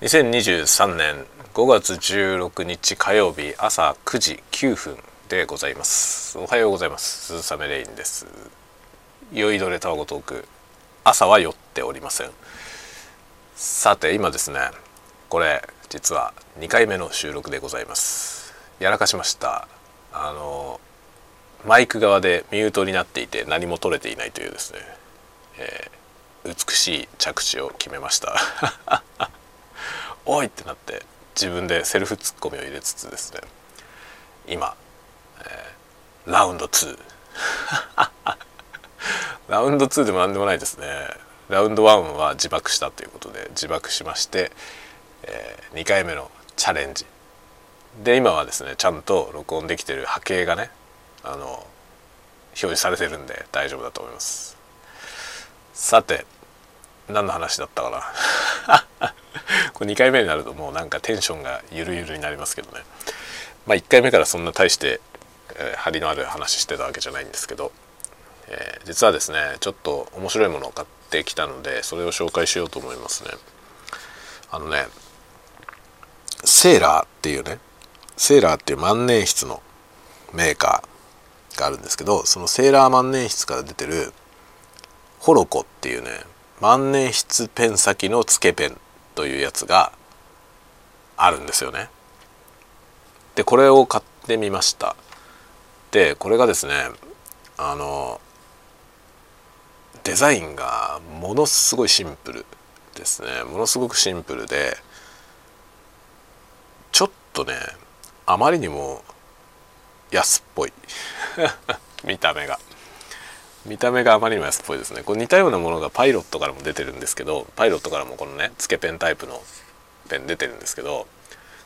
2023年5月16日火曜日朝9時9分でございます。おはようございます。鈴雨レインです。酔いどれタワゴトーク朝は酔っておりません。さて今ですねこれ実は2回目の収録でございます。やらかしました。あのマイク側でミュートになっていて何も取れていないというですね、えー、美しい着地を決めました。おい！ってなって自分でセルフツッコミを入れつつですね。今、えー、ラウンド2 ラウンド2でも何でもないですね。ラウンド1は自爆したということで自爆しまして、えー、2回目のチャレンジ。で今はですねちゃんと録音できてる波形がねあの表示されてるんで大丈夫だと思います。さて何の話だったかな？これ2回目になるともうなんかテンションがゆるゆるになりますけどね。まあ1回目からそんな大して、えー、張りのある話してたわけじゃないんですけど、えー、実はですねちょっと面白いものを買ってきたのでそれを紹介しようと思いますね。あのねセーラーっていうねセーラーっていう万年筆のメーカーがあるんですけどそのセーラー万年筆から出てるホロコっていうね万年筆ペン先のつけペンというやつがあるんですよね。でこれを買ってみました。でこれがですねあのデザインがものすごいシンプルですねものすごくシンプルでちょっとねあまりにも安っぽい 見た目が見た目があまりにも安っぽいですね。これ似たようなものがパイロットからも出てるんですけどパイロットからもこのねつけペンタイプのペン出てるんですけど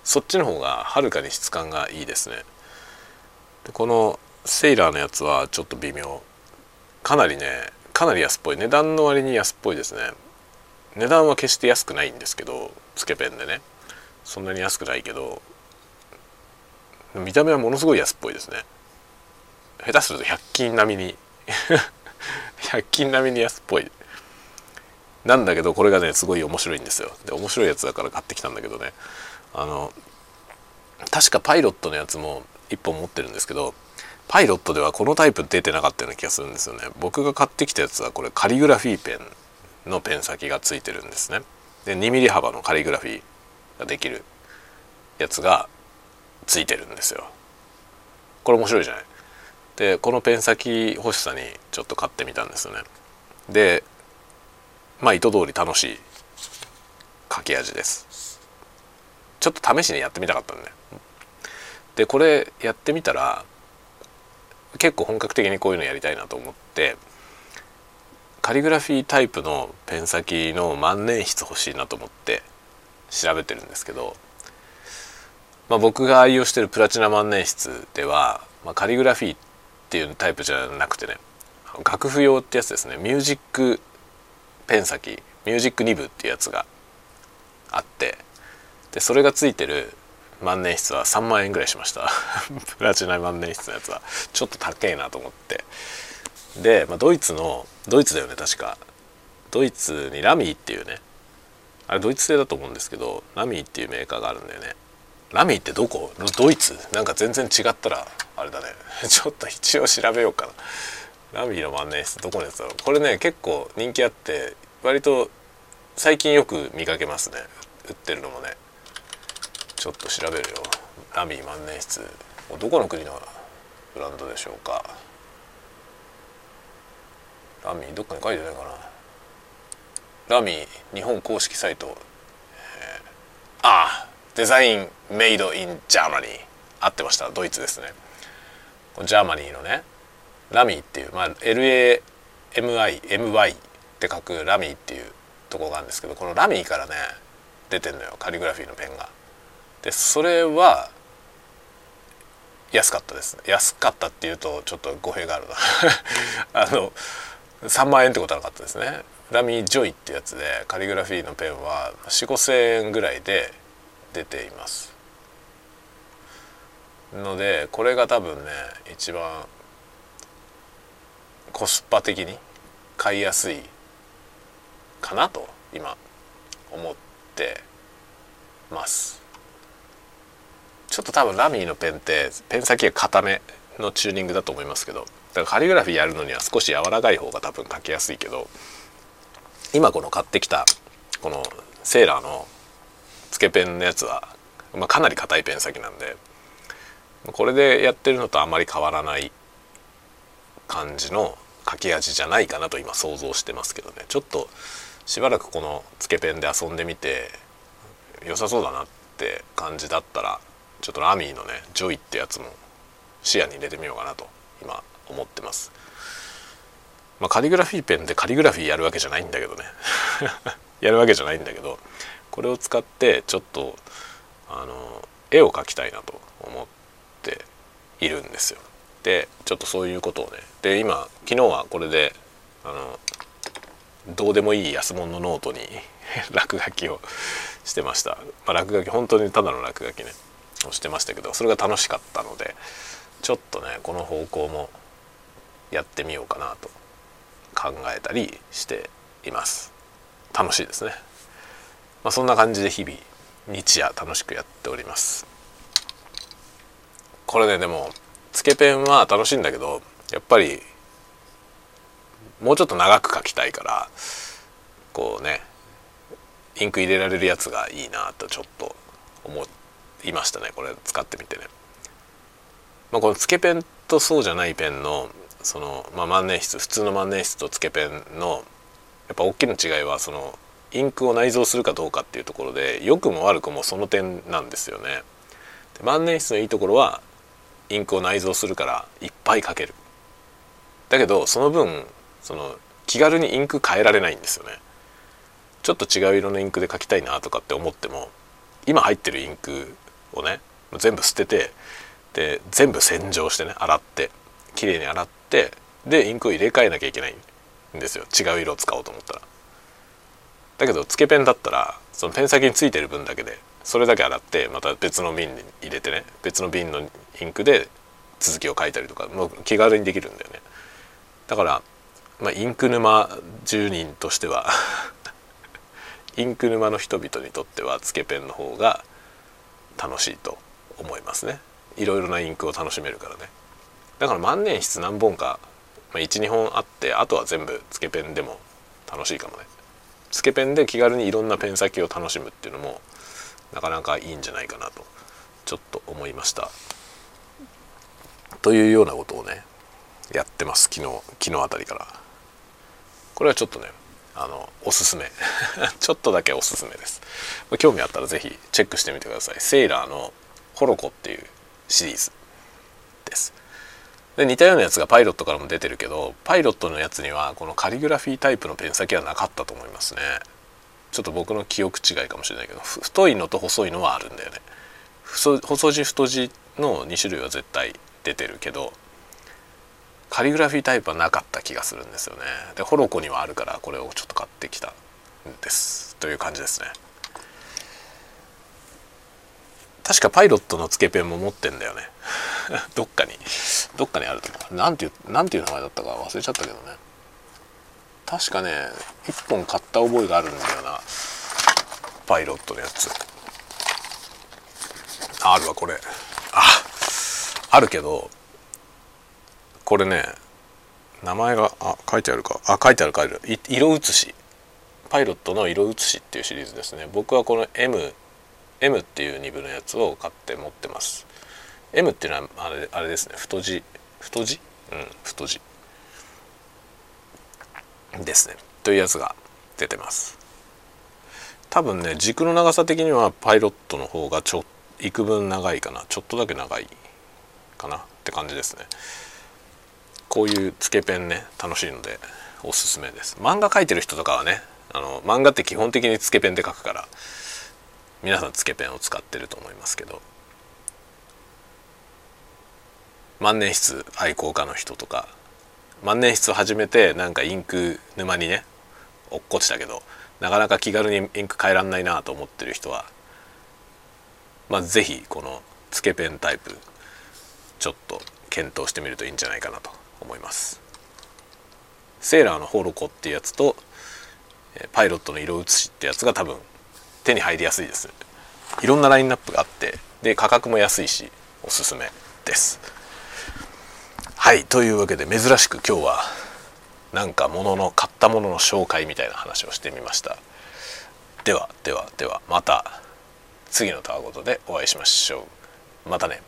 そっちの方がはるかに質感がいいですね。でこのセイラーのやつはちょっと微妙。かなりねかなり安っぽい。値段の割に安っぽいですね。値段は決して安くないんですけどつけペンでね。そんなに安くないけど見た目はものすごい安っぽいですね。下手すると100均並みに 100均並みに安っぽい。なんだけどこれがねすごい面白いんですよ。で面白いやつだから買ってきたんだけどね。あの確かパイロットのやつも1本持ってるんですけどパイロットではこのタイプ出てなかったような気がするんですよね。僕が買ってきたやつはこれカリグラフィーペンのペン先がついてるんですね。で 2mm 幅のカリグラフィーができるやつがついてるんですよ。これ面白いじゃない。でこのペン先欲しさにちょっと買ってみたんですよね。でまあ意図通り楽しい書き味です。ちょっと試しにやってみたかったんででこれやってみたら結構本格的にこういうのやりたいなと思ってカリグラフィータイプのペン先の万年筆欲しいなと思って調べてるんですけど、まあ、僕が愛用してるプラチナ万年筆では、まあ、カリグラフィーっていうタイプじゃなくてね。楽譜用ってやつですね。ミュージックペン先。ミュージックニブっていうやつがあって。でそれがついてる万年筆は3万円ぐらいしました。プラチナ万年筆のやつは。ちょっと高えなと思って。で、まあ、ドイツのドイツだよね確か。ドイツにラミーっていうね。あれドイツ製だと思うんですけどラミーっていうメーカーがあるんだよね。ラミーってどこ？ドイツ？なんか全然違ったらあれだね。ちょっと一応調べようかな。ラミーの万年筆どこのやつだろう？これね結構人気あって割と最近よく見かけますね。売ってるのもね。ちょっと調べるよ。ラミー万年筆。どこの国のブランドでしょうか？ラミーどっかに書いてないかな。ラミー日本公式サイト、えー、ああ design made in Germany合ってました。ドイツですね。 Germany のねラミーっていう、まあ、LAMIMY って書くラミーっていうとこがあるんですけどこのラミーからね出てんのよカリグラフィーのペンが。でそれは安かったです安かったっていうとちょっと語弊があるな。あの3万円ってことはなかったですね。ラミージョイってやつでカリグラフィーのペンは4 5千円ぐらいで出ています。のでこれが多分ね一番コスパ的に買いやすいかなと今思ってます。ちょっと多分ラミーのペンってペン先が固めのチューニングだと思いますけどだからカリグラフィーやるのには少し柔らかい方が多分書きやすいけど今この買ってきたこのセーラーのつけペンのやつは、まあ、かなり硬いペン先なんでこれでやってるのとあまり変わらない感じの書き味じゃないかなと今想像してますけどねちょっとしばらくこのつけペンで遊んでみて良さそうだなって感じだったらちょっとラミーのねジョイってやつも視野に入れてみようかなと今思ってます。まあ、カリグラフィーペンでカリグラフィーやるわけじゃないんだけどね やるわけじゃないんだけどこれを使ってちょっとあの絵を描きたいなと思っているんですよ。でちょっとそういうことをね。で今昨日はこれであのどうでもいい安物のノートに 落書きをしてました、まあ、落書き本当にただの落書きねをしてましたけどそれが楽しかったのでちょっとねこの方向もやってみようかなと考えたりしています。楽しいですね、まあ、そんな感じで日々日夜楽しくやっておりますこれねでもつけペンは楽しいんだけどやっぱりもうちょっと長く書きたいからこうねインク入れられるやつがいいなとちょっと思いましたねこれ使ってみてね。まあ、このつけペンとそうじゃないペンのその、まあ、万年筆普通の万年筆とつけペンのやっぱ大きな違いはそのインクを内蔵するかどうかっていうところで良くも悪くもその点なんですよね。で万年筆のいいところはインクを内蔵するからいっぱい書ける。だけどその分その気軽にインク変えられないんですよね。ちょっと違う色のインクで書きたいなとかって思っても今入ってるインクをね全部捨ててで全部洗浄してね洗ってきれいに洗ってでインクを入れ替えなきゃいけないんですよ違う色を使おうと思ったら。だけどつけペンだったらそのペン先についてる分だけでそれだけ洗ってまた別の瓶に入れてね別の瓶のインクで続きを書いたりとかもう気軽にできるんだよね。だから、まあ、インク沼住人としては インク沼の人々にとってはつけペンの方が楽しいと思いますね。いろいろなインクを楽しめるからね。だから万年筆何本か、まあ、12本あってあとは全部つけペンでも楽しいかもね。つけペンで気軽にいろんなペン先を楽しむっていうのもなかなかいいんじゃないかなとちょっと思いました。というようなことをねやってます。昨日昨日あたりから。これはちょっとねあのおすすめ。ちょっとだけおすすめです。興味あったら是非チェックしてみてください。セイラーのホロコっていうシリーズです。で似たようなやつがパイロットからも出てるけどパイロットのやつにはこのカリグラフィータイプのペン先はなかったと思いますね。ちょっと僕の記憶違いかもしれないけど太いのと細いのはあるんだよね。細字太字の2種類は絶対出てるけどカリグラフィータイプはなかった気がするんですよね。でホロコにはあるからこれをちょっと買ってきたんです。という感じですね。確かパイロットのつけペンも持ってんだよね。どっかにどっかにあるなんていうなんていう名前だったか忘れちゃったけどね。確かね1本買った覚えがあるんだよな。パイロットのやつ。あるわこれ。ああるけどこれね名前があ書いてあるか。あ書いてある書いてある。色写し。パイロットの色写しっていうシリーズですね。僕はこの M M っていう2部のやつを買って持ってます。M っていうのはあれあれですね。太字。太字？うん太字。ですね。というやつが出てます。多分ね軸の長さ的にはパイロットの方がちょ幾分長いかな。ちょっとだけ長いかな。って感じですね。こういうつけペンね楽しいのでおすすめです。漫画描いてる人とかはねあの漫画って基本的につけペンで描くから皆さんつけペンを使ってると思いますけど。万年筆愛好家の人とか万年筆を始めてなんかインク沼にね落っこちたけどなかなか気軽にインク変えらんないなと思ってる人はまあ是非このつけペンタイプちょっと検討してみるといいんじゃないかなと思います。セーラーのホロコっていうやつとパイロットの色写しってやつが多分手に入りやすいです。いろんなラインナップがあってで価格も安いしおすすめです。はいというわけで珍しく今日はなんか物の買ったものの紹介みたいな話をしてみました。ではではではまた次のタワごとでお会いしましょう。またね。